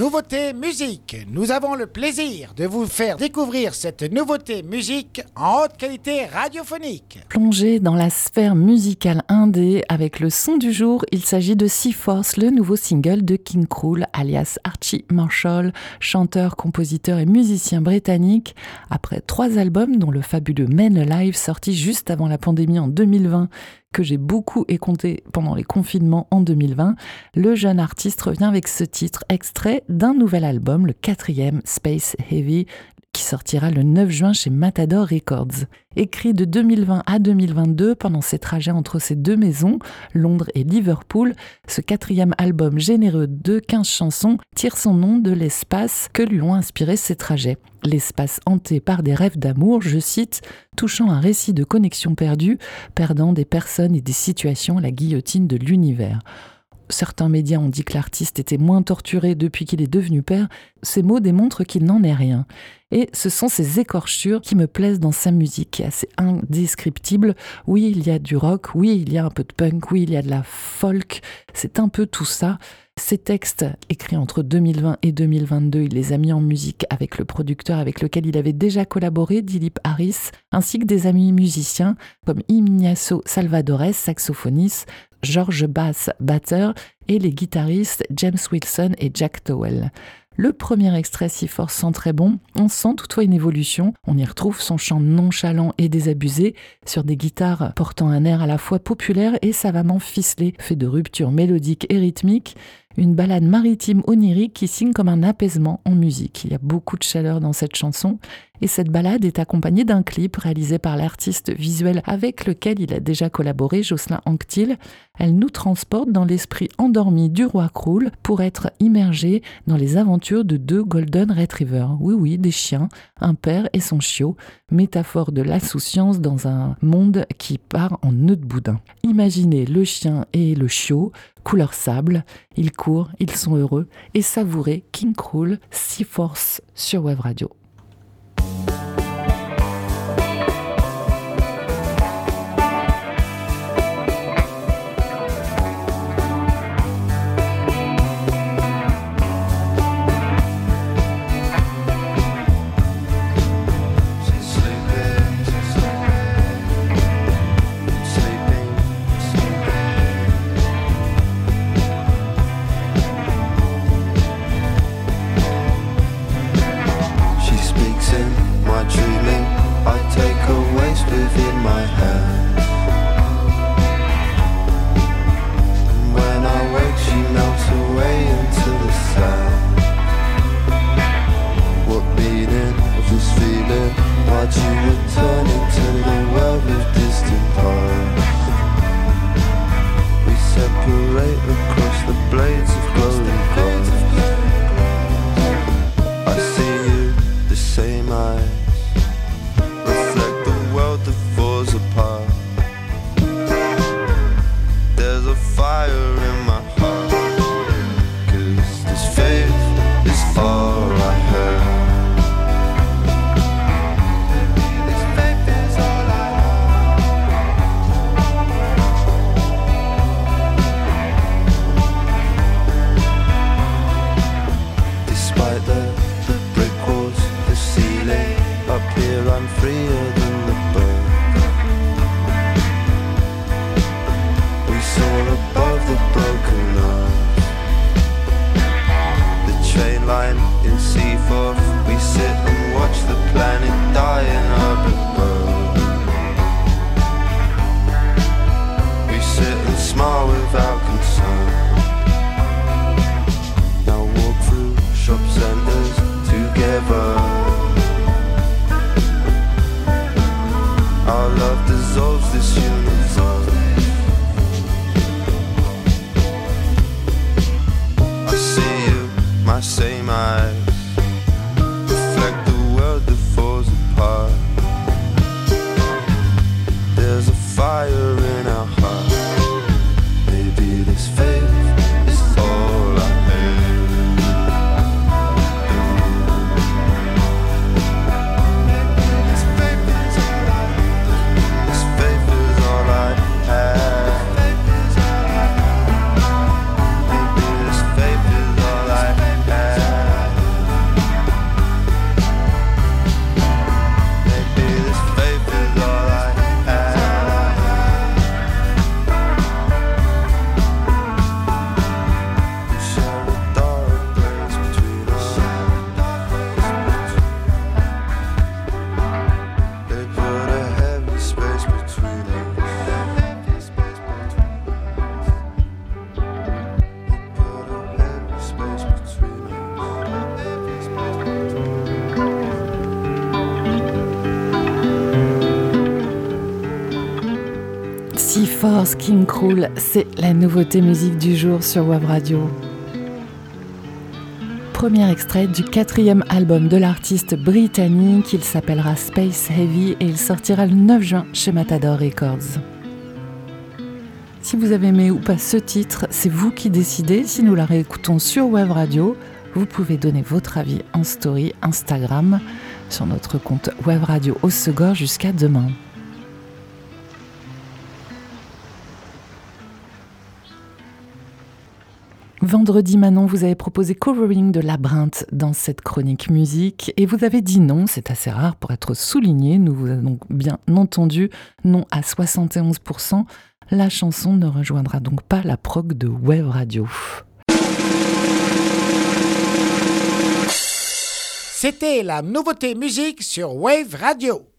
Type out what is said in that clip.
Nouveauté musique. Nous avons le plaisir de vous faire découvrir cette nouveauté musique en haute qualité radiophonique. Plongé dans la sphère musicale indé avec le son du jour, il s'agit de Sea Force, le nouveau single de King Krul, alias Archie Marshall, chanteur, compositeur et musicien britannique. Après trois albums, dont le fabuleux Men Alive sorti juste avant la pandémie en 2020 que j'ai beaucoup écouté pendant les confinements en 2020, le jeune artiste revient avec ce titre extrait d'un nouvel album, le quatrième Space Heavy, qui sortira le 9 juin chez Matador Records. Écrit de 2020 à 2022 pendant ses trajets entre ces deux maisons, Londres et Liverpool, ce quatrième album généreux de 15 chansons tire son nom de l'espace que lui ont inspiré ses trajets. L'espace hanté par des rêves d'amour, je cite, touchant un récit de connexion perdue, perdant des personnes et des situations à la guillotine de l'univers certains médias ont dit que l'artiste était moins torturé depuis qu'il est devenu père, ces mots démontrent qu'il n'en est rien. Et ce sont ces écorchures qui me plaisent dans sa musique, qui est assez indescriptible. Oui, il y a du rock, oui, il y a un peu de punk, oui, il y a de la folk, c'est un peu tout ça. Ces textes, écrits entre 2020 et 2022, il les a mis en musique avec le producteur avec lequel il avait déjà collaboré, Dilip Harris, ainsi que des amis musiciens comme Ignacio Salvadores, saxophoniste, George Bass, batteur, et les guitaristes James Wilson et Jack Towell. Le premier extrait si fort sent très bon, on sent toutefois une évolution, on y retrouve son chant nonchalant et désabusé, sur des guitares portant un air à la fois populaire et savamment ficelé, fait de ruptures mélodiques et rythmiques, une balade maritime onirique qui signe comme un apaisement en musique. Il y a beaucoup de chaleur dans cette chanson et cette balade est accompagnée d'un clip réalisé par l'artiste visuel avec lequel il a déjà collaboré, Jocelyn Anctil. Elle nous transporte dans l'esprit endormi du roi Krul pour être immergé dans les aventures de deux Golden Retrievers. Oui, oui, des chiens, un père et son chiot, métaphore de l'insouciance dans un monde qui part en nœud de boudin. Imaginez le chien et le chiot couleur sable, ils courent, ils sont heureux, et savourez King Krul, Sea Force sur Web Radio. is far. Force King Cruel, c'est la nouveauté musique du jour sur Web Radio. Premier extrait du quatrième album de l'artiste britannique, il s'appellera Space Heavy et il sortira le 9 juin chez Matador Records. Si vous avez aimé ou pas ce titre, c'est vous qui décidez. Si nous la réécoutons sur Web Radio, vous pouvez donner votre avis en story Instagram sur notre compte Web Radio au Segor jusqu'à demain. Vendredi, Manon, vous avez proposé covering de Labyrinthe dans cette chronique musique et vous avez dit non, c'est assez rare pour être souligné. Nous vous avons bien entendu non à 71%. La chanson ne rejoindra donc pas la prog de Web Radio. C'était la nouveauté musique sur Wave Radio.